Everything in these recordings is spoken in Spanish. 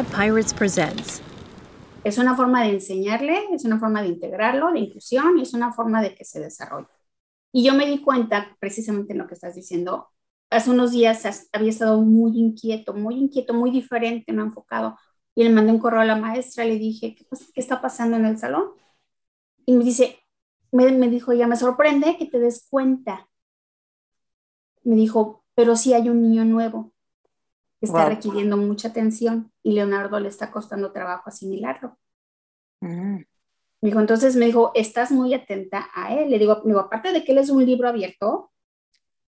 Pod Pirates presents. Es una forma de enseñarle, es una forma de integrarlo, de inclusión y es una forma de que se desarrolle. Y yo me di cuenta, precisamente en lo que estás diciendo, hace unos días había estado muy inquieto, muy inquieto, muy diferente, me enfocado. Y le mandé un correo a la maestra, le dije, ¿qué, qué está pasando en el salón? Y me dice, me, me dijo, ya me sorprende que te des cuenta. Me dijo, pero sí hay un niño nuevo está requiriendo mucha atención y Leonardo le está costando trabajo asimilarlo. Mm. Me dijo, entonces me dijo, estás muy atenta a él. Le digo, digo aparte de que él es un libro abierto,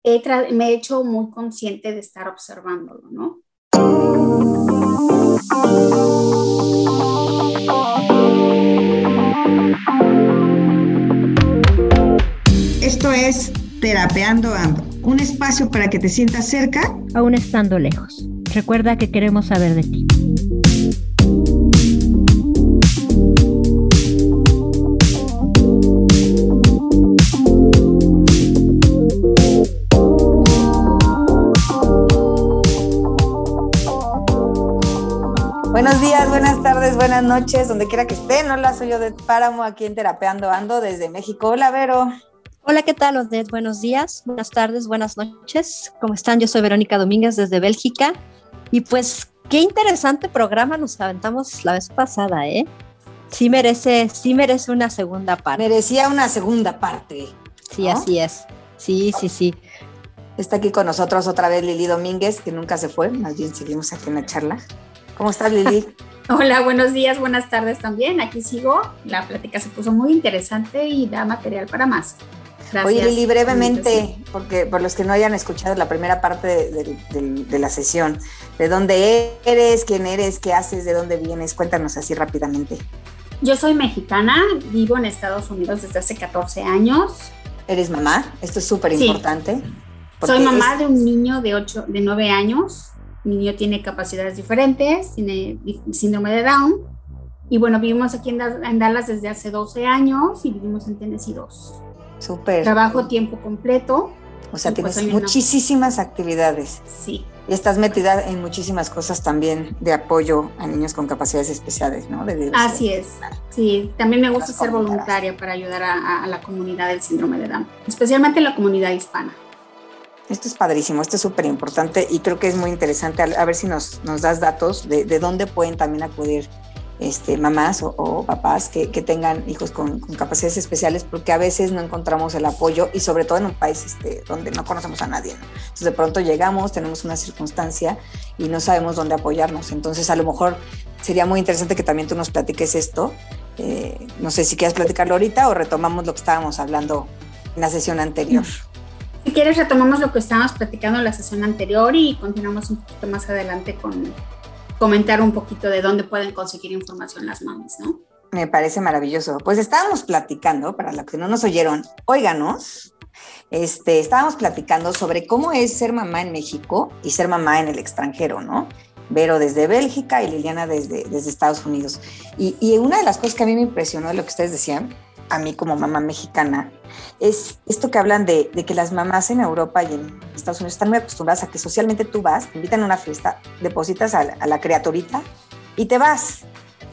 me he hecho muy consciente de estar observándolo, ¿no? Esto es Terapeando Ando, un espacio para que te sientas cerca, aún estando lejos. Recuerda que queremos saber de ti. Buenos días, buenas tardes, buenas noches, donde quiera que estén. Hola, soy yo de Páramo, aquí en Terapeando Ando desde México. Hola, Vero. Hola, ¿qué tal, Odette? Buenos días, buenas tardes, buenas noches. ¿Cómo están? Yo soy Verónica Domínguez desde Bélgica y pues qué interesante programa nos aventamos la vez pasada, ¿eh? Sí merece, sí merece una segunda parte. Merecía una segunda parte. Sí, así es. Sí, sí, sí. Está aquí con nosotros otra vez Lili Domínguez, que nunca se fue, más bien seguimos aquí en la charla. ¿Cómo estás, Lili? Hola, buenos días, buenas tardes también. Aquí sigo. La plática se puso muy interesante y da material para más. Oye, Lili, brevemente, porque por los que no hayan escuchado la primera parte de, la sesión, ¿de dónde eres? ¿Quién eres? ¿Qué haces? ¿De dónde vienes? Cuéntanos así rápidamente. Yo soy mexicana, vivo en Estados Unidos desde hace 14 años. ¿Eres mamá? Esto es súper importante. Soy mamá de un niño de, 8, de 9 años. Mi niño tiene capacidades diferentes, tiene síndrome de Down. Y bueno, vivimos aquí en Dallas desde hace 12 años y vivimos en Tennessee 2. Súper. Trabajo tiempo completo. O sea, pues tienes muchísimas actividades. Sí. Y estás metida en muchísimas cosas también de apoyo a niños con capacidades especiales, ¿no? Así es. Sí, también me gusta ser voluntaria para ayudar a, la comunidad del síndrome de Down, especialmente la comunidad hispana. Esto es padrísimo, esto es súper importante y creo que es muy interesante. A, ver si nos, nos das datos de, de dónde pueden también acudir este, mamás o, papás que, tengan hijos con, capacidades especiales, porque a veces no encontramos el apoyo y sobre todo en un país este, donde no conocemos a nadie. Entonces de pronto llegamos, tenemos una circunstancia y no sabemos dónde apoyarnos. Entonces a lo mejor sería muy interesante que también tú nos platiques esto. Eh, no sé si quieres platicarlo ahorita o retomamos lo que estábamos hablando en la sesión anterior. Si quieres, retomamos lo que estábamos platicando en la sesión anterior y continuamos un poquito más adelante con comentar un poquito de dónde pueden conseguir información las mamás, ¿no? Me parece maravilloso. Pues estábamos platicando, para los que no nos oyeron, óiganos, este, estábamos platicando sobre cómo es ser mamá en México y ser mamá en el extranjero, ¿no? Vero desde Bélgica y Liliana desde, desde Estados Unidos. Y, y, una de las cosas que a mí me impresionó de lo que ustedes decían, a mí como mamá mexicana, es esto que hablan de, que las mamás en Europa y en Estados Unidos están muy acostumbradas a que socialmente tú vas, te invitan a una fiesta, depositas a la, criaturita y te vas.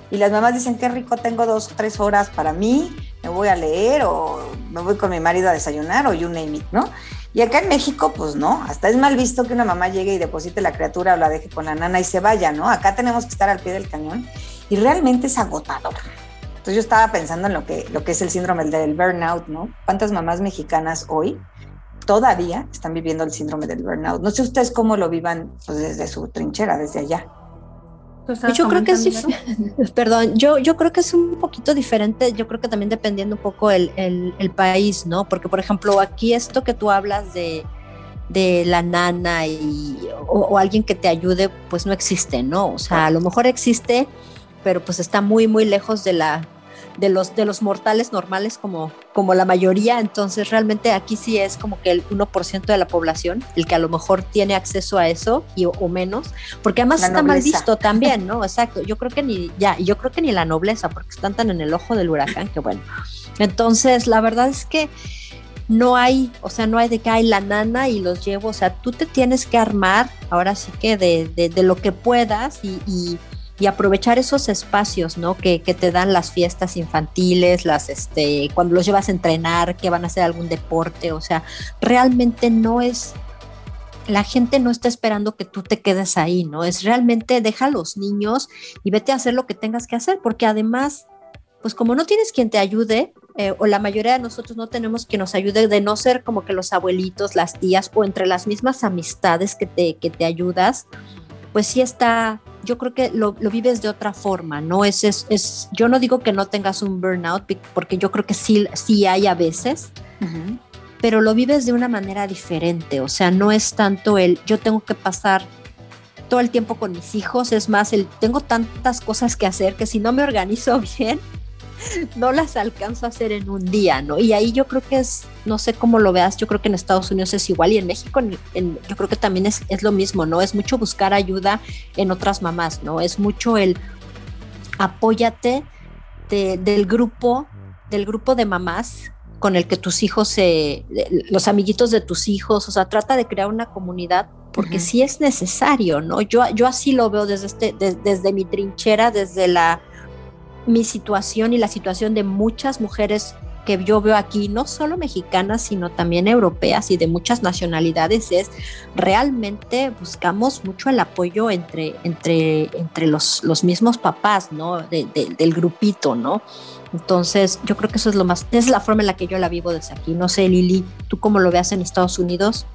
Y las mamás dicen, qué rico, tengo dos o tres horas para mí, me voy a leer o me voy con mi marido a desayunar o you name it, ¿no? Y acá en México, pues no, hasta es mal visto que una mamá llegue y deposite la criatura o la deje con la nana y se vaya, ¿no? Acá tenemos que estar al pie del cañón y realmente es agotador. Entonces yo estaba pensando en lo que, lo que es el síndrome del burnout, ¿no? ¿Cuántas mamás mexicanas hoy todavía están viviendo el síndrome del burnout? No sé ustedes cómo lo vivan pues, desde su trinchera, desde allá. Yo creo que sí, perdón, yo, yo creo que es un poquito diferente, yo creo que también dependiendo un poco el, el, país, ¿no? Porque, por ejemplo, aquí esto que tú hablas de, de la nana y, o, o, alguien que te ayude, pues no existe, ¿no? O sea, a lo mejor existe, pero pues está muy, muy lejos de la, de los, de los mortales normales como, como la mayoría, entonces realmente aquí sí es como que el 1% de la población el que a lo mejor tiene acceso a eso y, o, menos, porque además está mal visto también, ¿no? Exacto, yo creo que ni, ya, yo creo que ni la nobleza, porque están tan en el ojo del huracán que bueno. Entonces, la verdad es que no hay, o sea, no hay de que hay la nana y los llevo, o sea, tú te tienes que armar ahora sí que de, de, lo que puedas y y aprovechar esos espacios, ¿no? Que, que, te dan las fiestas infantiles, las, este, cuando los llevas a entrenar, que van a hacer algún deporte, o sea, realmente no es, la gente no está esperando que tú te quedes ahí, ¿no? Es realmente deja a los niños y vete a hacer lo que tengas que hacer, porque además, pues como no tienes quien te ayude, eh, o la mayoría de nosotros no tenemos quien nos ayude de no ser como que los abuelitos, las tías o entre las mismas amistades que te, que te ayudas, pues sí está, yo creo que lo, vives de otra forma, ¿no? Es, es, yo no digo que no tengas un burnout, porque yo creo que sí, sí hay a veces, pero lo vives de una manera diferente, o sea, no es tanto el yo tengo que pasar todo el tiempo con mis hijos, es más, el tengo tantas cosas que hacer que si no me organizo bien, no las alcanzo a hacer en un día, ¿no? Y ahí yo creo que es, no sé cómo lo veas, yo creo que en Estados Unidos es igual y en México yo creo que también es, es lo mismo, ¿no? Es mucho buscar ayuda en otras mamás, ¿no? Es mucho el apóyate del grupo, del grupo de mamás con el que tus hijos, se, los amiguitos de tus hijos, o sea, trata de crear una comunidad porque sí es necesario, ¿no? Yo, yo así lo veo desde, este, desde mi trinchera, desde la mi situación y la situación de muchas mujeres que yo veo aquí, no solo mexicanas, sino también europeas y de muchas nacionalidades, es realmente buscamos mucho el apoyo entre, entre, entre los, los mismos papás, ¿no? del grupito, ¿no? Entonces, yo creo que eso es lo más, es la forma en la que yo la vivo desde aquí. No sé, Lili, ¿tú cómo lo veas en Estados Unidos?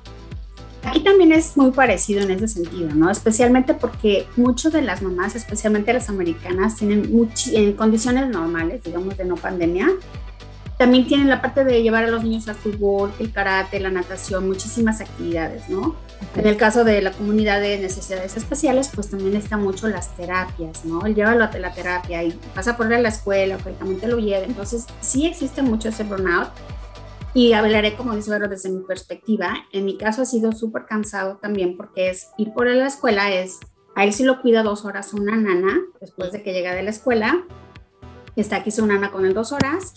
Aquí también es muy parecido en ese sentido, ¿no? Especialmente porque muchas de las mamás, especialmente las americanas, tienen en condiciones normales, digamos de no pandemia, también tienen la parte de llevar a los niños al fútbol, el karate, la natación, muchísimas actividades, ¿no? En el caso de la comunidad de necesidades especiales, pues también está mucho las terapias, ¿no? El llévalo a la terapia y pasa por ir a la escuela, o que lo lleve. Entonces, sí existe mucho ese burnout y hablaré, como dice Vero, desde mi perspectiva. En mi caso ha sido súper cansado también porque es ir por la escuela, es a él sí lo cuida dos horas una nana después de que llega de la escuela. Está aquí su nana con él dos horas.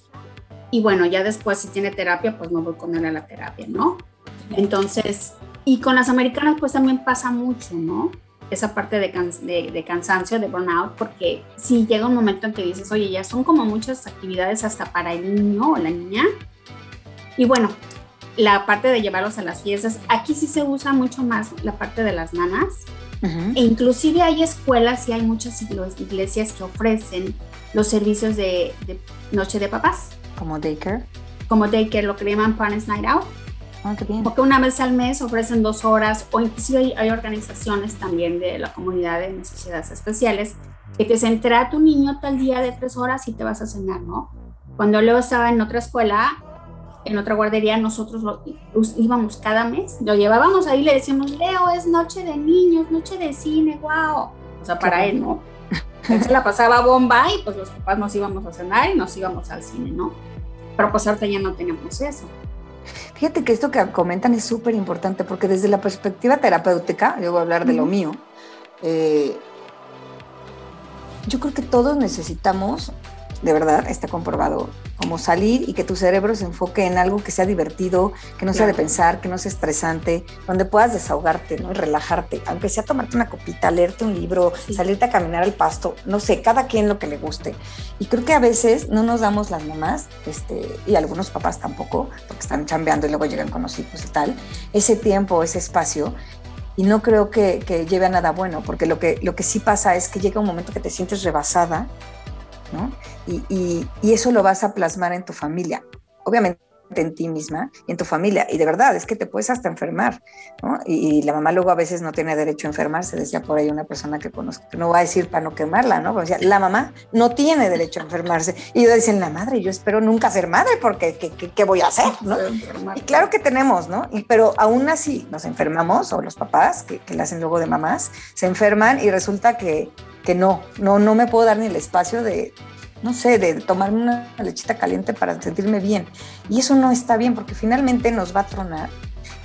Y bueno, ya después si tiene terapia, pues no voy con él a la terapia, ¿no? Entonces, y con las americanas pues también pasa mucho, ¿no? Esa parte de, de, de cansancio, de burnout, porque si llega un momento en que dices, oye, ya son como muchas actividades hasta para el niño o la niña, y bueno, la parte de llevarlos a las fiestas, aquí sí se usa mucho más la parte de las nanas. E inclusive hay escuelas y hay muchas iglesias que ofrecen los servicios de, noche de papás. Como daycare. Como daycare, lo que llaman Parents Night Out. Ah, qué bien. Porque una vez al mes ofrecen dos horas o inclusive hay, hay, organizaciones también de la comunidad de necesidades especiales que te dicen, a tu niño tal día de tres horas y te vas a cenar, ¿no? Cuando Leo estaba en otra escuela, en otra guardería nosotros lo, íbamos cada mes, lo llevábamos ahí, le decíamos, Leo, es noche de niños, noche de cine, wow. O sea, para él, ¿no? Se la pasaba bomba y pues los papás nos íbamos a cenar y nos íbamos al cine, ¿no? Pero pues ahorita ya no tenemos eso. Fíjate que esto que comentan es súper importante porque desde la perspectiva terapéutica, yo voy a hablar de lo mío, eh, yo creo que todos necesitamos de verdad está comprobado, como salir y que tu cerebro se enfoque en algo que sea divertido, que no sea de pensar, que no sea estresante, donde puedas desahogarte ¿no? y relajarte, aunque sea tomarte una copita, leerte un libro, salirte a caminar al pasto, no sé, cada quien lo que le guste. Y creo que a veces no nos damos las mamás, este, y algunos papás tampoco, porque están chambeando y luego llegan con los hijos y tal, ese tiempo, ese espacio y no creo que, que, lleve a nada bueno, porque lo que, lo que sí pasa es que llega un momento que te sientes rebasada y, eso lo vas a plasmar en tu familia. Obviamente en ti misma y en tu familia. Y de verdad, es que te puedes hasta enfermar, Y, la mamá luego a veces no tiene derecho a enfermarse, decía por ahí una persona que conozco, que no va a decir para no quemarla, ¿no? Pero decía, la mamá no tiene derecho a enfermarse. Y yo decía, la madre, yo espero nunca ser madre porque ¿qué, voy a hacer? ¿no? Y claro que tenemos, ¿no? Y, pero aún así nos enfermamos, o los papás, que, que le hacen luego de mamás, se enferman y resulta que que no, no, no me puedo dar ni el espacio de, no sé, de tomarme una lechita caliente para sentirme bien. Y eso no está bien porque finalmente nos va a tronar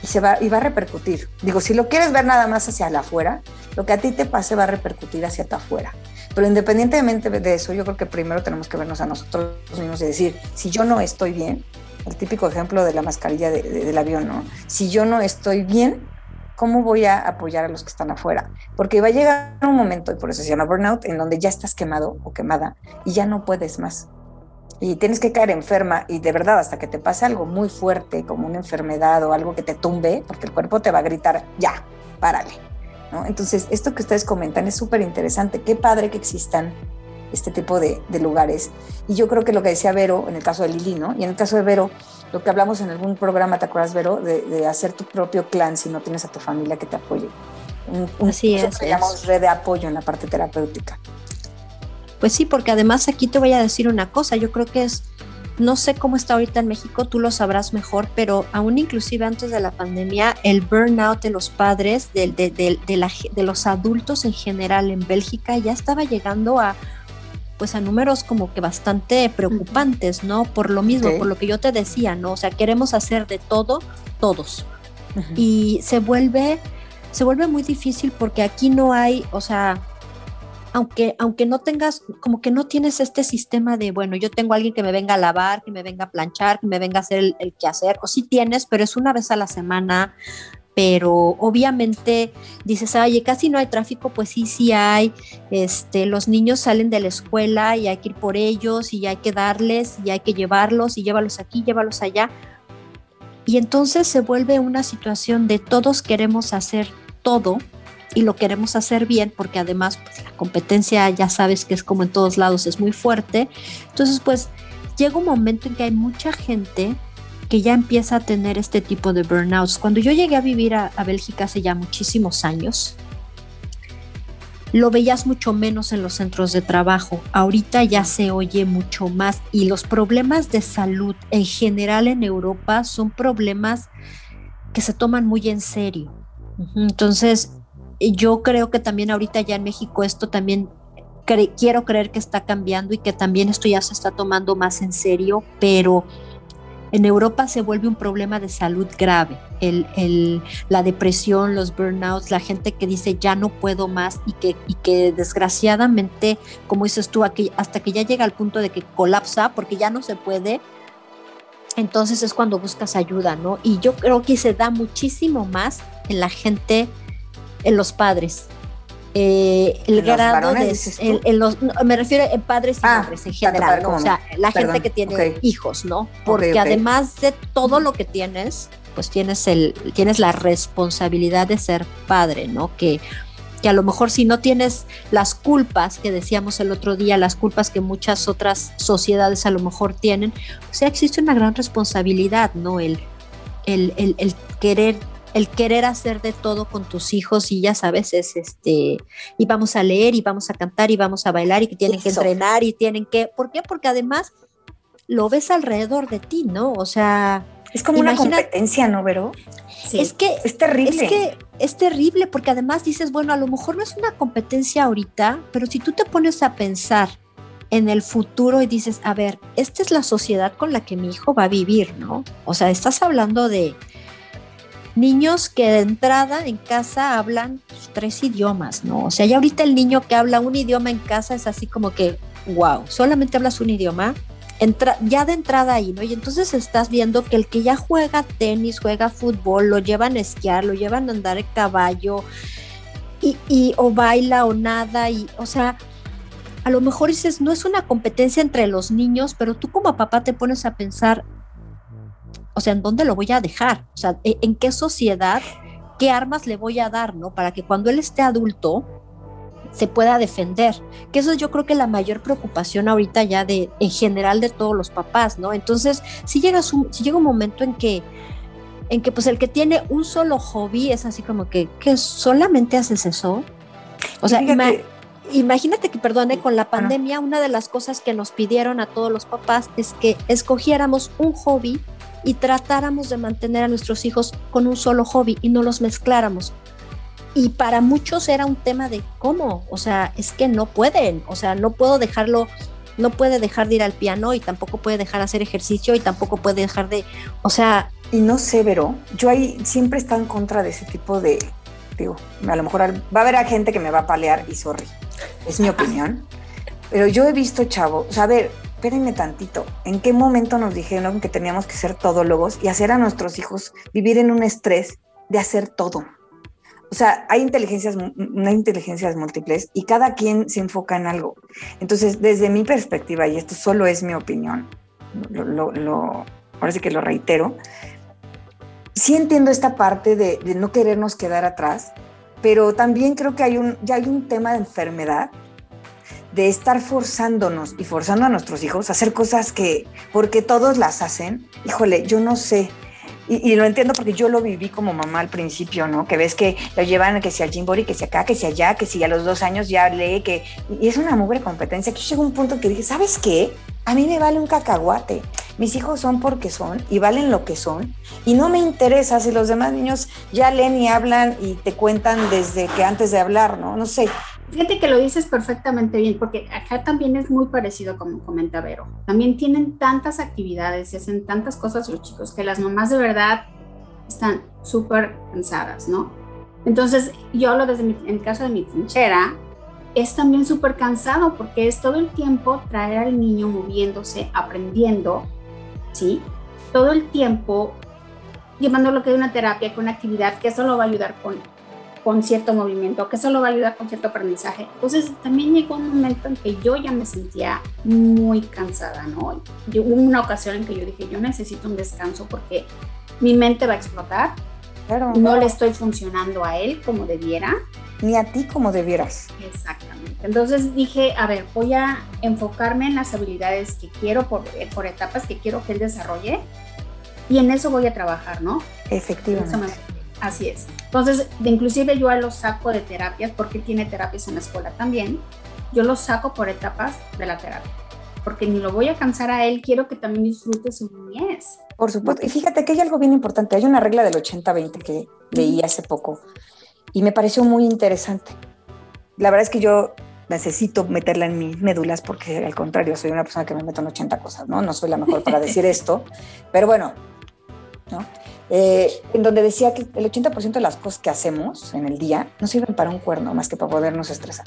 y, se va, y va a repercutir. Digo, si lo quieres ver nada más hacia la afuera, lo que a ti te pase va a repercutir hacia tu afuera. Pero independientemente de eso, yo creo que primero tenemos que vernos a nosotros mismos y decir, si yo no estoy bien, el típico ejemplo de la mascarilla del avión, ¿no? Si yo no estoy bien, ¿cómo voy a apoyar a los que están afuera? Porque va a llegar un momento, y por eso se llama burnout, en donde ya estás quemado o quemada y ya no puedes más. Y tienes que caer enferma y de verdad hasta que te pase algo muy fuerte, como una enfermedad o algo que te tumbe, porque el cuerpo te va a gritar, ya, párale. Entonces, esto que ustedes comentan es súper interesante. Qué padre que existan este tipo de, de, lugares. Y yo creo que lo que decía Vero en el caso de Lili, ¿no? Y en el caso de Vero, lo que hablamos en algún programa, ¿te acuerdas, Vero? De, de hacer tu propio clan si no tienes a tu familia que te apoye. Un, Así es. Que llamamos red de apoyo en la parte terapéutica. Pues sí, porque además aquí te voy a decir una cosa, yo creo que es, no sé cómo está ahorita en México, tú lo sabrás mejor, pero aún inclusive antes de la pandemia, el burnout de los padres, de, de, de, de la, los adultos en general en Bélgica ya estaba llegando a pues a números como que bastante preocupantes, ¿no? Por lo mismo, okay. por lo que yo te decía, ¿no? O sea, queremos hacer de todo, todos. Uh -huh. Y se vuelve, se vuelve muy difícil porque aquí no hay, o sea, aunque, aunque no tengas, como que no tienes este sistema de, bueno, yo tengo a alguien que me venga a lavar, que me venga a planchar, que me venga a hacer el, el quehacer, o sí tienes, pero es una vez a la semana, pero obviamente dices, oye, casi no hay tráfico, pues sí, sí hay, este, los niños salen de la escuela y hay que ir por ellos y hay que darles y hay que llevarlos y llévalos aquí, llévalos allá. Y entonces se vuelve una situación de todos queremos hacer todo y lo queremos hacer bien porque además pues, la competencia ya sabes que es como en todos lados, es muy fuerte. Entonces pues llega un momento en que hay mucha gente que ya empieza a tener este tipo de burnouts. Cuando yo llegué a vivir a, Bélgica hace ya muchísimos años, lo veías mucho menos en los centros de trabajo. Ahorita ya se oye mucho más y los problemas de salud en general en Europa son problemas que se toman muy en serio. Entonces, yo creo que también ahorita ya en México esto también quiero creer que está cambiando y que también esto ya se está tomando más en serio, pero en Europa se vuelve un problema de salud grave. El, el, la depresión, los burnouts, la gente que dice ya no puedo más y que, desgraciadamente, como dices tú, aquí, hasta que ya llega al punto de que colapsa porque ya no se puede, entonces es cuando buscas ayuda, ¿no? Y yo creo que se da muchísimo más en la gente, en los padres, eh, el ¿En grado de en, en los, no, me refiero en padres y ah, hombres en general, ¿no? o sea, la Perdón, gente que tiene okay. hijos, ¿no? Porque okay, okay. además de todo lo que tienes, pues tienes el tienes la responsabilidad de ser padre, ¿no? Que que a lo mejor si no tienes las culpas que decíamos el otro día, las culpas que muchas otras sociedades a lo mejor tienen, o sea, existe una gran responsabilidad, ¿no? El, el, el, el querer el querer hacer de todo con tus hijos y ya sabes, es este, y vamos a leer y vamos a cantar y vamos a bailar y que tienen Eso. que entrenar y tienen que, ¿por qué? Porque además lo ves alrededor de ti, ¿no? O sea... Es como imagina, una competencia, ¿no, Vero? Sí. Es que es terrible. Es que es terrible porque además dices, bueno, a lo mejor no es una competencia ahorita, pero si tú te pones a pensar en el futuro y dices, a ver, esta es la sociedad con la que mi hijo va a vivir, ¿no? O sea, estás hablando de niños que de entrada en casa hablan tres idiomas, ¿no? O sea, ya ahorita el niño que habla un idioma en casa es así como que, wow, solamente hablas un idioma, entra, ya de entrada ahí, ¿no? Y entonces estás viendo que el que ya juega tenis, juega fútbol, lo llevan a esquiar, lo llevan a andar en caballo, y, y o baila o nada, y, o sea, a lo mejor dices, no es una competencia entre los niños, pero tú como papá te pones a pensar, o sea, ¿en dónde lo voy a dejar? O sea, ¿en qué sociedad, qué armas le voy a dar, ¿no? Para que cuando él esté adulto se pueda defender. Que eso es yo creo que la mayor preocupación ahorita ya de, en general de todos los papás, ¿no? Entonces, si llega, un, si llega un momento en que, en que pues el que tiene un solo hobby es así como que, que solamente haces eso. O sea, ima imagínate que, perdone, con la pandemia, una de las cosas que nos pidieron a todos los papás es que escogiéramos un hobby y tratáramos de mantener a nuestros hijos con un solo hobby y no los mezcláramos. Y para muchos era un tema de cómo, o sea, es que no pueden, o sea, no puedo dejarlo, no puede dejar de ir al piano y tampoco puede dejar de hacer ejercicio y tampoco puede dejar de, o sea... Y no sé, Vero, yo ahí siempre estado en contra de ese tipo de, digo, a lo mejor va a haber a gente que me va a palear y sorry, es mi opinión, pero yo he visto, chavo, o sea, a ver, espérenme tantito, ¿en qué momento nos dijeron que teníamos que ser todólogos y hacer a nuestros hijos vivir en un estrés de hacer todo? o sea, hay inteligencias, hay inteligencias múltiples y cada quien se enfoca en algo. Entonces, desde mi perspectiva, y esto solo es mi opinión, lo, lo, ahora sí que lo reitero, sí entiendo esta parte de, de, no querernos quedar atrás, pero también creo que hay un, ya hay un tema de enfermedad de estar forzándonos y forzando a nuestros hijos a hacer cosas que, porque todos las hacen, híjole, yo no sé. Y, lo entiendo porque yo lo viví como mamá al principio, ¿no? Que ves que lo llevan que sea al Jimbori, que sea acá, que sea allá, que si a los dos años ya lee, que... Y es una mugre competencia. Que yo llego a un punto que dije, ¿sabes qué? A mí me vale un cacahuate. Mis hijos son porque son y valen lo que son. Y no me interesa si los demás niños ya leen y hablan y te cuentan desde que antes de hablar, ¿no? No sé. Fíjate que lo dices perfectamente bien, porque acá también es muy parecido como comenta Vero. También tienen tantas actividades y hacen tantas cosas los chicos que las mamás de verdad están súper cansadas, ¿no? Entonces, yo hablo desde mi, en el caso de mi trinchera, es también súper cansado porque es todo el tiempo traer al niño moviéndose, aprendiendo, ¿sí? Todo el tiempo llevando lo que es una terapia con actividad, que eso lo va a ayudar con con cierto movimiento, que solo va a ayudar con cierto aprendizaje. Entonces también llegó un momento en que yo ya me sentía muy cansada, ¿no? hubo una ocasión en que yo dije, yo necesito un descanso porque mi mente va a explotar. Claro, no le estoy funcionando a él como debiera. Ni a ti como debieras. Exactamente. Entonces dije, a ver, voy a enfocarme en las habilidades que quiero por, por etapas que quiero que él desarrolle y en eso voy a trabajar, ¿no? Efectivamente. Así es. Entonces, de inclusive yo lo saco de terapias, porque tiene terapias en la escuela también. Yo lo saco por etapas de la terapia, porque ni lo voy a cansar a él, quiero que también disfrute su niñez. Por supuesto. Y fíjate que hay algo bien importante. Hay una regla del 80-20 que leí hace poco y me pareció muy interesante. La verdad es que yo necesito meterla en mis médulas porque al contrario, soy una persona que me meto en 80 cosas, ¿no? No soy la mejor para decir esto, pero bueno, ¿no? Eh, en donde decía que el 80% de las cosas que hacemos en el día no sirven para un cuerno más que para podernos estresar.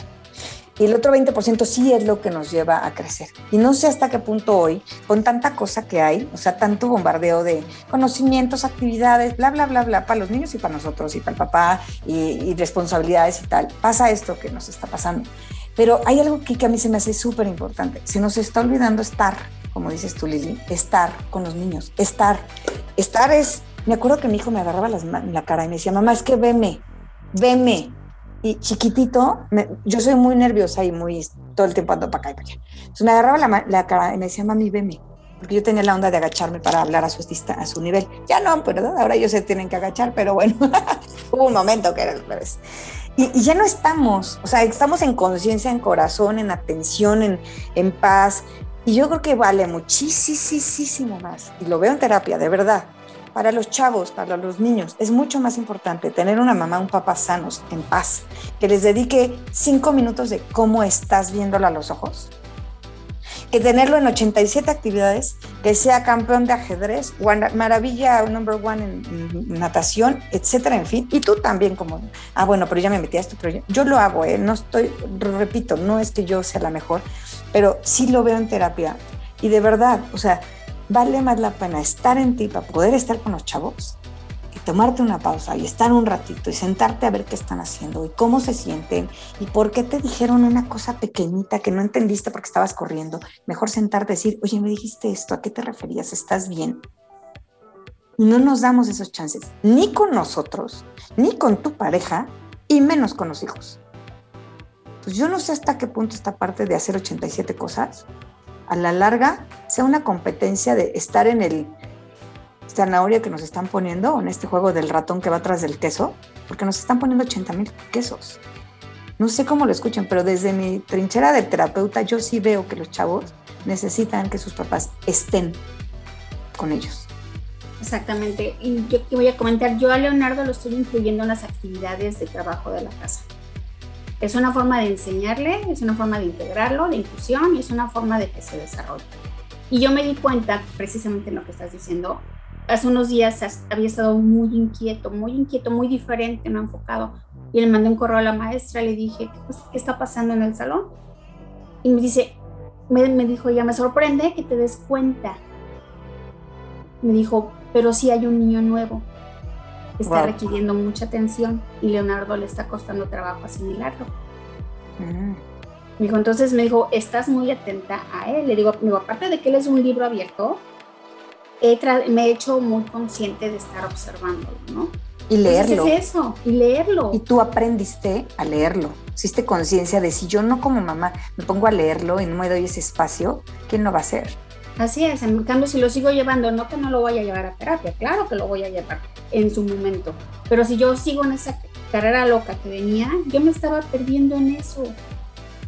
Y el otro 20% sí es lo que nos lleva a crecer. Y no sé hasta qué punto hoy, con tanta cosa que hay, o sea, tanto bombardeo de conocimientos, actividades, bla, bla, bla, bla, para los niños y para nosotros y para el papá y, y responsabilidades y tal, pasa esto que nos está pasando. Pero hay algo que, que a mí se me hace súper importante. Se nos está olvidando estar, como dices tú, Lili, estar con los niños, estar. Estar es me acuerdo que mi hijo me agarraba las, la cara y me decía, mamá, es que veme, veme. Y chiquitito, yo soy muy nerviosa y muy todo el tiempo ando para acá y para allá. Entonces me agarraba la, la, cara y me decía, mami, veme. Porque yo tenía la onda de agacharme para hablar a su, a su nivel. Ya no, pero ahora ellos se tienen que agachar, pero bueno, hubo un momento que era al revés. Y, y, ya no estamos, o sea, estamos en conciencia, en corazón, en atención, en, en paz. Y yo creo que vale muchísimo más. Y lo veo en terapia, de verdad para los chavos, para los niños, es mucho más importante tener una mamá, un papá sanos, en paz, que les dedique cinco minutos de cómo estás viéndolo a los ojos, que tenerlo en 87 actividades, que sea campeón de ajedrez, maravilla number one en, natación, etcétera, en fin. Y tú también como, ah, bueno, pero ya me metí a esto, pero yo, lo hago, ¿eh? no estoy, repito, no es que yo sea la mejor, pero sí lo veo en terapia. Y de verdad, o sea, vale más la pena estar en ti para poder estar con los chavos y tomarte una pausa y estar un ratito y sentarte a ver qué están haciendo y cómo se sienten y por qué te dijeron una cosa pequeñita que no entendiste porque estabas corriendo. Mejor sentarte y decir, oye, me dijiste esto, ¿a qué te referías? ¿Estás bien? No nos damos esos chances, ni con nosotros, ni con tu pareja, y menos con los hijos. Pues yo no sé hasta qué punto esta parte de hacer 87 cosas a la larga sea una competencia de estar en el zanahoria que nos están poniendo, en este juego del ratón que va atrás del queso, porque nos están poniendo 80 mil quesos. No sé cómo lo escuchan, pero desde mi trinchera de terapeuta yo sí veo que los chavos necesitan que sus papás estén con ellos. Exactamente. Y yo te voy a comentar, yo a Leonardo lo estoy incluyendo en las actividades de trabajo de la casa. Es una forma de enseñarle, es una forma de integrarlo, de inclusión y es una forma de que se desarrolle. Y yo me di cuenta, precisamente en lo que estás diciendo, hace unos días había estado muy inquieto, muy inquieto, muy diferente, no enfocado. Y le mandé un correo a la maestra, le dije, ¿qué está pasando en el salón? Y me dice, me, me dijo, ya me sorprende que te des cuenta. Me dijo, pero sí hay un niño nuevo. Está requiriendo mucha atención y Leonardo le está costando trabajo asimilarlo. Mm. Me dijo, entonces me dijo, estás muy atenta a él. Le digo, digo aparte de que él es un libro abierto, me he hecho muy consciente de estar observándolo, ¿no? Y leerlo. es eso, y leerlo. Y tú aprendiste a leerlo. Hiciste conciencia de si yo no como mamá me pongo a leerlo y no me doy ese espacio, ¿quién no va a hacer? Así es, en cambio si lo sigo llevando, no que no lo voy a llevar a terapia, claro que lo voy a llevar en su momento, pero si yo sigo en esa carrera loca que venía, yo me estaba perdiendo en eso.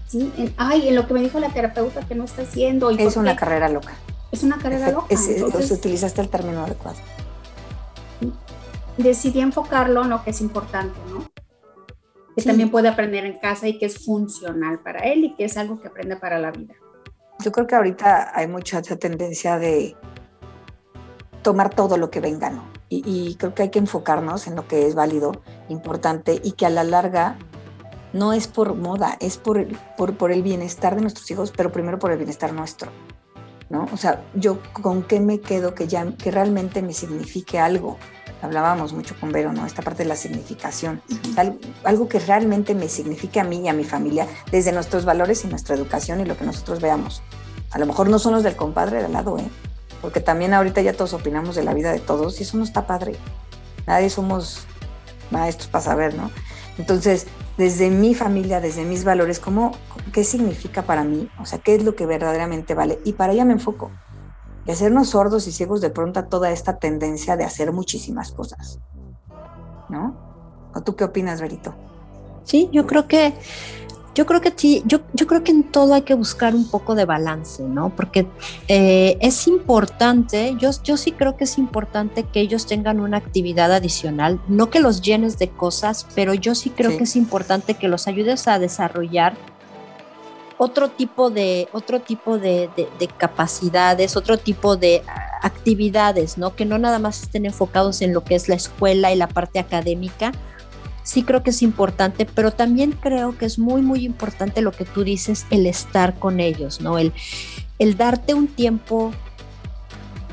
¿sí? ay, en lo que me dijo la terapeuta que no está haciendo. ¿y es una carrera loca. Es una carrera loca. Es, entonces, utilizaste el término adecuado. Decidí enfocarlo en lo que es importante, ¿no? Que también puede aprender en casa y que es funcional para él y que es algo que aprende para la vida. Yo creo que ahorita hay mucha tendencia de tomar todo lo que venga, ¿no? Y, creo que hay que enfocarnos en lo que es válido, importante y que a la larga no es por moda, es por, por, por el bienestar de nuestros hijos, pero primero por el bienestar nuestro. ¿no? O sea, yo con qué me quedo que ya que realmente me signifique algo. Hablábamos mucho con Vero, ¿no? Esta parte de la significación. algo, que realmente me signifique a mí y a mi familia desde nuestros valores y nuestra educación y lo que nosotros veamos. A lo mejor no son los del compadre de al lado, ¿eh? Porque también ahorita ya todos opinamos de la vida de todos y eso no está padre. Nadie somos maestros para saber, ¿no? Entonces, desde mi familia, desde mis valores, ¿cómo, ¿qué significa para mí? O sea, ¿qué es lo que verdaderamente vale? Y para allá me enfoco. Y hacernos sordos y ciegos de pronto a toda esta tendencia de hacer muchísimas cosas. ¿No? ¿O tú qué opinas, Verito? Sí, yo creo que yo creo que sí, yo, yo creo que en todo hay que buscar un poco de balance, ¿no? Porque eh, es importante, yo, yo sí creo que es importante que ellos tengan una actividad adicional, no que los llenes de cosas, pero yo sí creo que es importante que los ayudes a desarrollar otro tipo de, otro tipo de, de, capacidades, otro tipo de actividades, ¿no? Que no nada más estén enfocados en lo que es la escuela y la parte académica, sí creo que es importante, pero también creo que es muy, muy importante lo que tú dices, el estar con ellos, ¿no? El, el darte un tiempo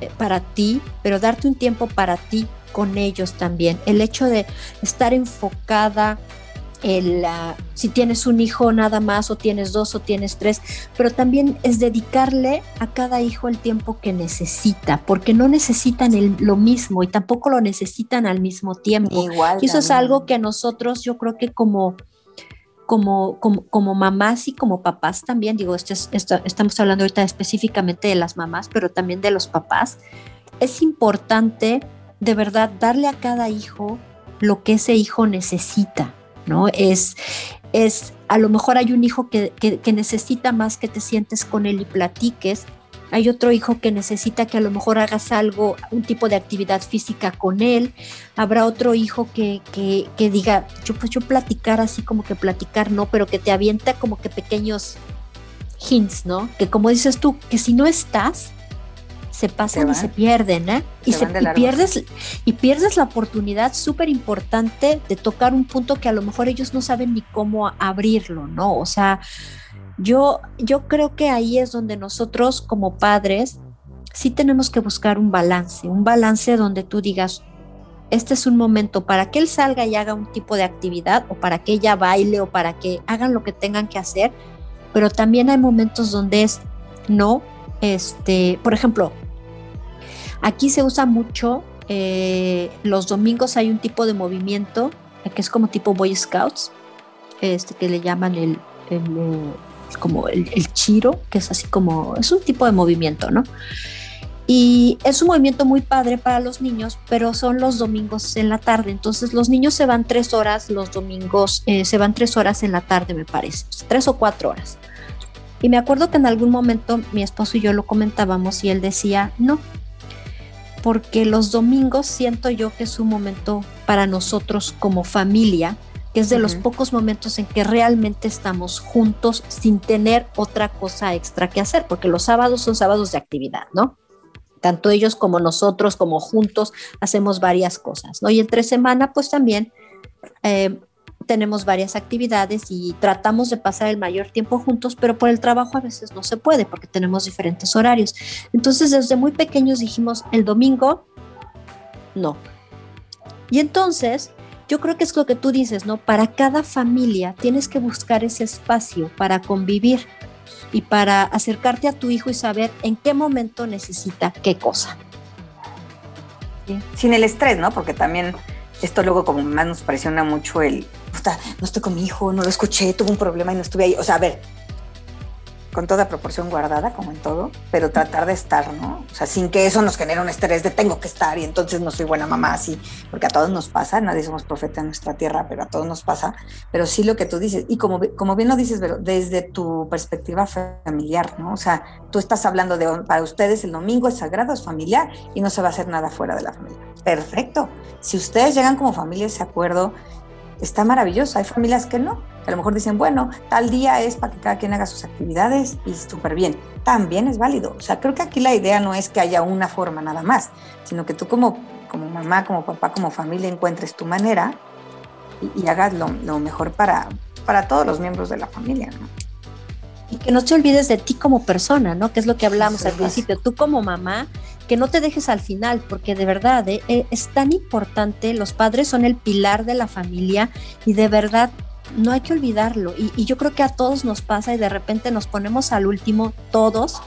eh, para ti, pero darte un tiempo para ti con ellos también. El hecho de estar enfocada el, si tienes un hijo nada más o tienes dos o tienes tres, pero también es dedicarle a cada hijo el tiempo que necesita, porque no necesitan lo mismo y tampoco lo necesitan al mismo tiempo. Igual y eso es algo que a nosotros yo creo que como... Como, como, como mamás y como papás también, digo, esto estamos hablando ahorita específicamente de las mamás, pero también de los papás, es importante de verdad darle a cada hijo lo que ese hijo necesita, ¿no? Es, es, a lo mejor hay un hijo que, necesita más que te sientes con él y platiques, hay otro hijo que necesita que a lo mejor hagas algo, un tipo de actividad física con él, habrá otro hijo que, que, diga, yo pues yo platicar así como que platicar, no, pero que te avienta como que pequeños hints, ¿no? Que como dices tú, que si no estás, se pasan y se pierden, ¿eh? y, pierdes, y pierdes la oportunidad súper importante de tocar un punto que a lo mejor ellos no saben ni cómo abrirlo, ¿no? O sea, yo, yo creo que ahí es donde nosotros como padres sí tenemos que buscar un balance, un balance donde tú digas, este es un momento para que él salga y haga un tipo de actividad o para que ella baile o para que hagan lo que tengan que hacer, pero también hay momentos donde es no, este, por ejemplo, Aquí se usa mucho, eh, los domingos hay un tipo de movimiento que es como tipo Boy Scouts, este, que le llaman el, eh, como el, chiro, que es así como, es un tipo de movimiento, ¿no? Y es un movimiento muy padre para los niños, pero son los domingos en la tarde. Entonces los niños se van tres horas, los domingos eh, se van tres horas en la tarde, me parece, tres o cuatro horas. Y me acuerdo que en algún momento mi esposo y yo lo comentábamos y él decía, no, porque los domingos siento yo que es un momento para nosotros como familia, que es de los pocos momentos en que realmente estamos juntos sin tener otra cosa extra que hacer, porque los sábados son sábados de actividad, ¿no? Tanto ellos como nosotros, como juntos, hacemos varias cosas, ¿no? Y entre semana, pues también eh, tenemos varias actividades y tratamos de pasar el mayor tiempo juntos, pero por el trabajo a veces no se puede porque tenemos diferentes horarios. Entonces, desde muy pequeños dijimos, el domingo, no. Y entonces, yo creo que es lo que tú dices, ¿no? Para cada familia tienes que buscar ese espacio para convivir y para acercarte a tu hijo y saber en qué momento necesita qué cosa. Sin el estrés, ¿no? Porque también esto luego como más nos presiona mucho el, no estoy con mi hijo, no lo escuché, tuvo un problema y no estuve ahí. O sea, a ver, con toda proporción guardada, como en todo, pero tratar de estar, ¿no? O sea, sin que eso nos genere un estrés de tengo que estar y entonces no soy buena mamá, así, porque a todos nos pasa, nadie somos profeta en nuestra tierra, pero a todos nos pasa, pero sí lo que tú dices, y como, como bien lo dices, pero desde tu perspectiva familiar, ¿no? O sea, tú estás hablando de, para ustedes el domingo es sagrado, es familiar y no se va a hacer nada fuera de la familia. Perfecto. Si ustedes llegan como familia a ese acuerdo, está maravilloso. Hay familias que no, a lo mejor dicen, bueno, tal día es para que cada quien haga sus actividades y súper bien. También es válido. O sea, creo que aquí la idea no es que haya una forma nada más, sino que tú como, como mamá, como papá, como familia encuentres tu manera y, hagas lo, mejor para, para todos los miembros de la familia. ¿no? Y que no te olvides de ti como persona, ¿no? Que es lo que hablamos al principio. Tú como mamá que no te dejes al final, porque de verdad eh, eh, es tan importante, los padres son el pilar de la familia y de verdad no hay que olvidarlo. Y, yo creo que a todos nos pasa y de repente nos ponemos al último todos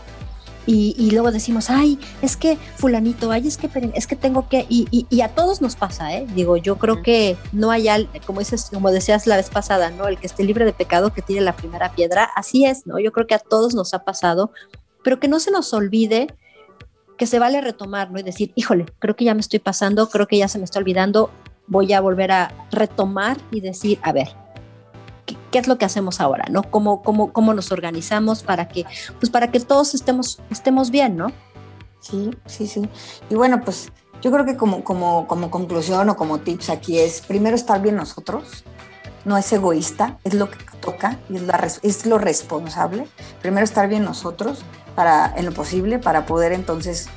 y, luego decimos, ay, es que fulanito, ay, es que, es que tengo que, y, y, a todos nos pasa, ¿eh? Digo, yo creo que no hay, al, como dices, como decías la vez pasada, ¿no? El que esté libre de pecado que tiene la primera piedra, así es, ¿no? Yo creo que a todos nos ha pasado, pero que no se nos olvide que se vale retomar, ¿no? Y decir, híjole, creo que ya me estoy pasando, creo que ya se me está olvidando, voy a volver a retomar y decir, a ver, ¿qué, es lo que hacemos ahora, ¿no? ¿Cómo, cómo, cómo nos organizamos para que, pues para que todos estemos, estemos bien, ¿no? Sí, sí, sí. Y bueno, pues yo creo que como, como, como conclusión o como tips aquí es, primero estar bien nosotros, no es egoísta, es lo que toca y es, la, es lo responsable. Primero estar bien nosotros, para, en lo posible para poder entonces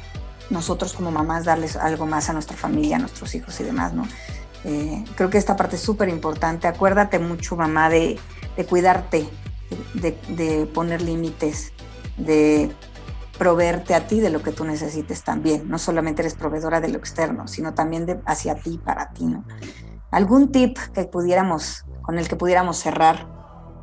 nosotros como mamás darles algo más a nuestra familia, a nuestros hijos y demás, ¿no? Eh, creo que esta parte es súper importante. Acuérdate mucho, mamá, de, de cuidarte, de, de poner límites, de proveerte a ti de lo que tú necesites también. No solamente eres proveedora de lo externo, sino también de, hacia ti, para ti, ¿no? ¿Algún tip que pudiéramos, con el que pudiéramos cerrar,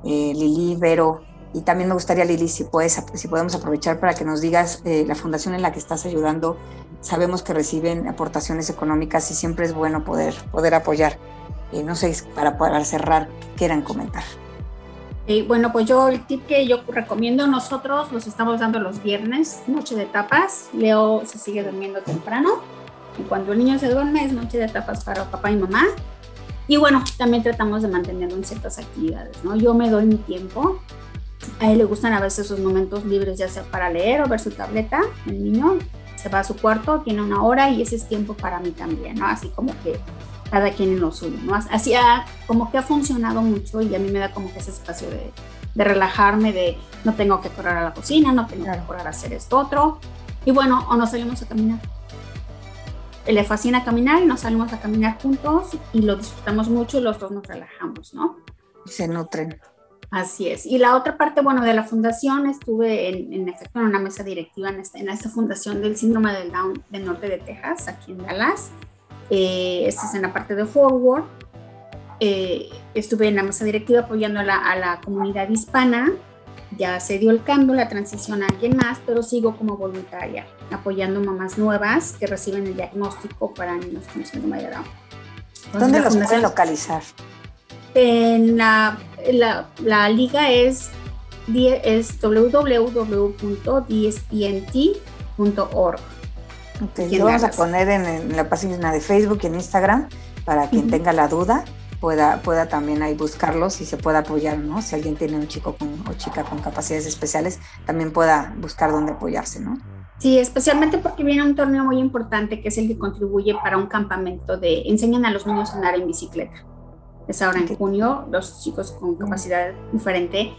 eh, Lili, Vero, y también me gustaría, Lili, si, puedes, si podemos aprovechar para que nos digas eh, la fundación en la que estás ayudando. Sabemos que reciben aportaciones económicas y siempre es bueno poder, poder apoyar. Eh, no sé, para, para cerrar, quieran comentar. bueno, pues yo el tip que yo recomiendo, nosotros los estamos dando los viernes, noche de tapas. Leo se sigue durmiendo temprano. Y cuando el niño se duerme es noche de tapas para papá y mamá. Y bueno, también tratamos de mantenerlo en ciertas actividades, ¿no? Yo me doy mi tiempo, a él le gustan a veces sus momentos libres, ya sea para leer o ver su tableta. El niño se va a su cuarto, tiene una hora y ese es tiempo para mí también, ¿no? Así como que cada quien en lo suyo, ¿no? Así ha, como que ha funcionado mucho y a mí me da como que ese espacio de, de relajarme, de no tengo que correr a la cocina, no tengo que correr a hacer esto otro. Y bueno, o nos salimos a caminar. Le fascina caminar y nos salimos a caminar juntos y lo disfrutamos mucho y los dos nos relajamos, ¿no? Se nutren. Así es. Y la otra parte, bueno, de la fundación, estuve en, en efecto en una mesa directiva en esta, en esta fundación del síndrome del Down del norte de Texas, aquí en Dallas. Eh, esta es en la parte de Forward. Eh, estuve en la mesa directiva apoyando a la, a la, comunidad hispana. Ya se dio el cambio, la transición a alguien más, pero sigo como voluntaria, apoyando mamás nuevas que reciben el diagnóstico para niños con síndrome de Down. ¿Dónde los pueden localizar? En la, la, la liga es, es www.dspnt.org. Okay, lo vamos a poner en, la página de Facebook y en Instagram para quien tenga la duda pueda, pueda también ahí buscarlos y se pueda apoyar, ¿no? Si alguien tiene un chico con, o chica con capacidades especiales, también pueda buscar dónde apoyarse, ¿no? Sí, especialmente porque viene un torneo muy importante que es el que contribuye para un campamento de enseñan a los niños a andar en bicicleta es ahora en junio. Los chicos con capacidad diferente,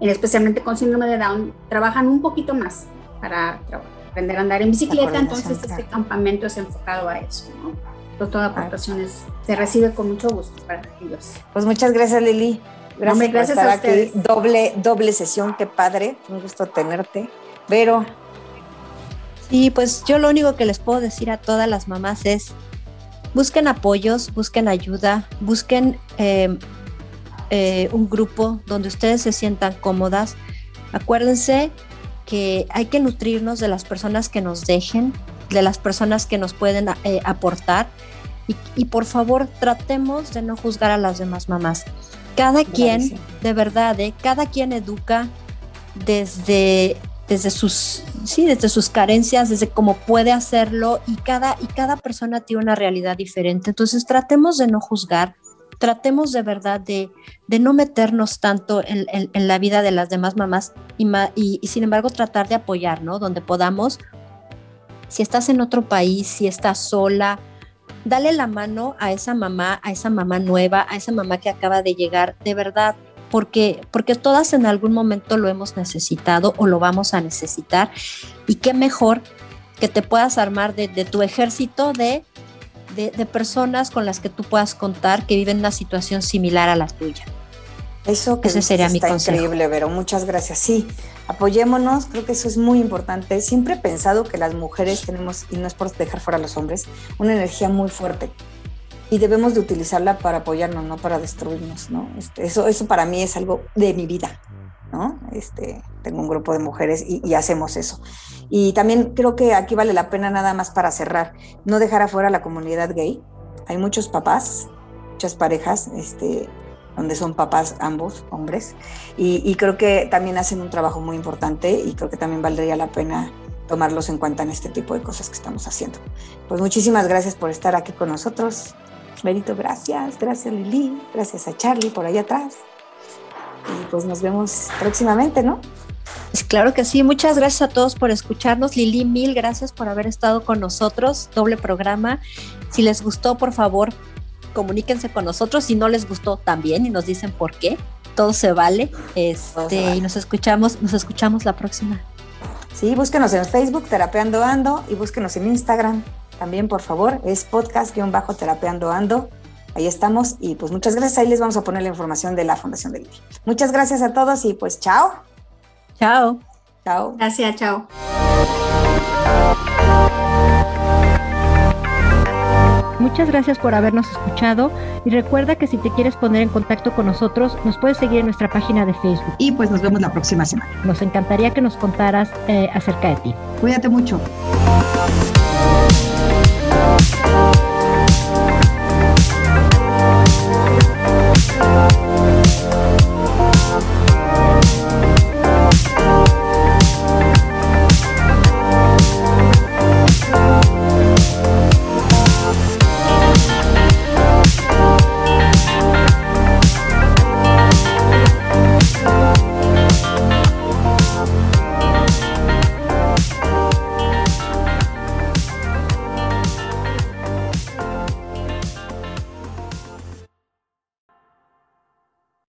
especialmente con síndrome de Down, trabajan un poquito más para aprender a andar en bicicleta, entonces este campamento es enfocado a eso. ¿no? Entonces, toda aportación se recibe con mucho gusto para ellos. Pues muchas gracias Lili. Gracias, por estar aquí. Doble, doble sesión, qué padre. Un gusto tenerte. Vero. Sí, pues yo lo único que les puedo decir a todas las mamás es busquen apoyos, busquen ayuda, busquen em, eh, un grupo donde ustedes se sientan cómodas. Acuérdense que hay que nutrirnos de las personas que nos dejen, de las personas que nos pueden eh, aportar. Y, por favor, tratemos de no juzgar a las demás mamás. Cada quien, de verdad, ¿eh? cada quien educa desde, desde, sus, sí, desde sus carencias, desde cómo puede hacerlo y cada, y cada persona tiene una realidad diferente. Entonces tratemos de no juzgar, tratemos de verdad de, de no meternos tanto en, en, la vida de las demás mamás y, y, y, sin embargo tratar de apoyar, ¿no? Donde podamos. Si estás en otro país, si estás sola, dale la mano a esa mamá, a esa mamá nueva, a esa mamá que acaba de llegar. De verdad, porque, porque todas en algún momento lo hemos necesitado o lo vamos a necesitar. Y qué mejor que te puedas armar de, tu ejército de, de, personas con las que tú puedas contar que viven una situación similar a la tuya. Eso que Ese sería mi consejo. increíble, Vero. Muchas gracias. Sí, apoyémonos, creo que eso es muy importante. Siempre he pensado que las mujeres tenemos, y no es por dejar fuera a los hombres, una energía muy fuerte y debemos de utilizarla para apoyarnos, no para destruirnos, ¿no? Este, eso, eso para mí es algo de mi vida, ¿no? Este, tengo un grupo de mujeres y, hacemos eso. Y también creo que aquí vale la pena nada más para cerrar, no dejar afuera la comunidad gay. Hay muchos papás, muchas parejas, este, donde son papás ambos, hombres, y, y creo que también hacen un trabajo muy importante y creo que también valdría la pena tomarlos en cuenta en este tipo de cosas que estamos haciendo. Pues muchísimas gracias por estar aquí con nosotros. Benito, gracias. Gracias Lili. Gracias a Charlie por ahí atrás. Y pues nos vemos próximamente, ¿no? Pues claro que sí. Muchas gracias a todos por escucharnos. Lili, mil gracias por haber estado con nosotros. Doble programa. Si les gustó, por favor, comuníquense con nosotros. Si no les gustó, también y nos dicen por qué. Todo se vale. Este, Y nos escuchamos, nos escuchamos la próxima. Sí, búsquenos en Facebook, Terapeando Ando, y búsquenos en Instagram, también, por favor, es podcast-terapeando ando. Ahí estamos y pues muchas gracias. Ahí les vamos a poner la información de la Fundación de Lili. Muchas gracias a todos y pues chao. Chao. Chao. Gracias, chao. Muchas gracias por habernos escuchado y recuerda que si te quieres poner en contacto con nosotros, nos puedes seguir en nuestra página de Facebook. Y pues nos vemos la próxima semana. Nos encantaría que nos contaras eh, acerca de ti. Cuídate mucho.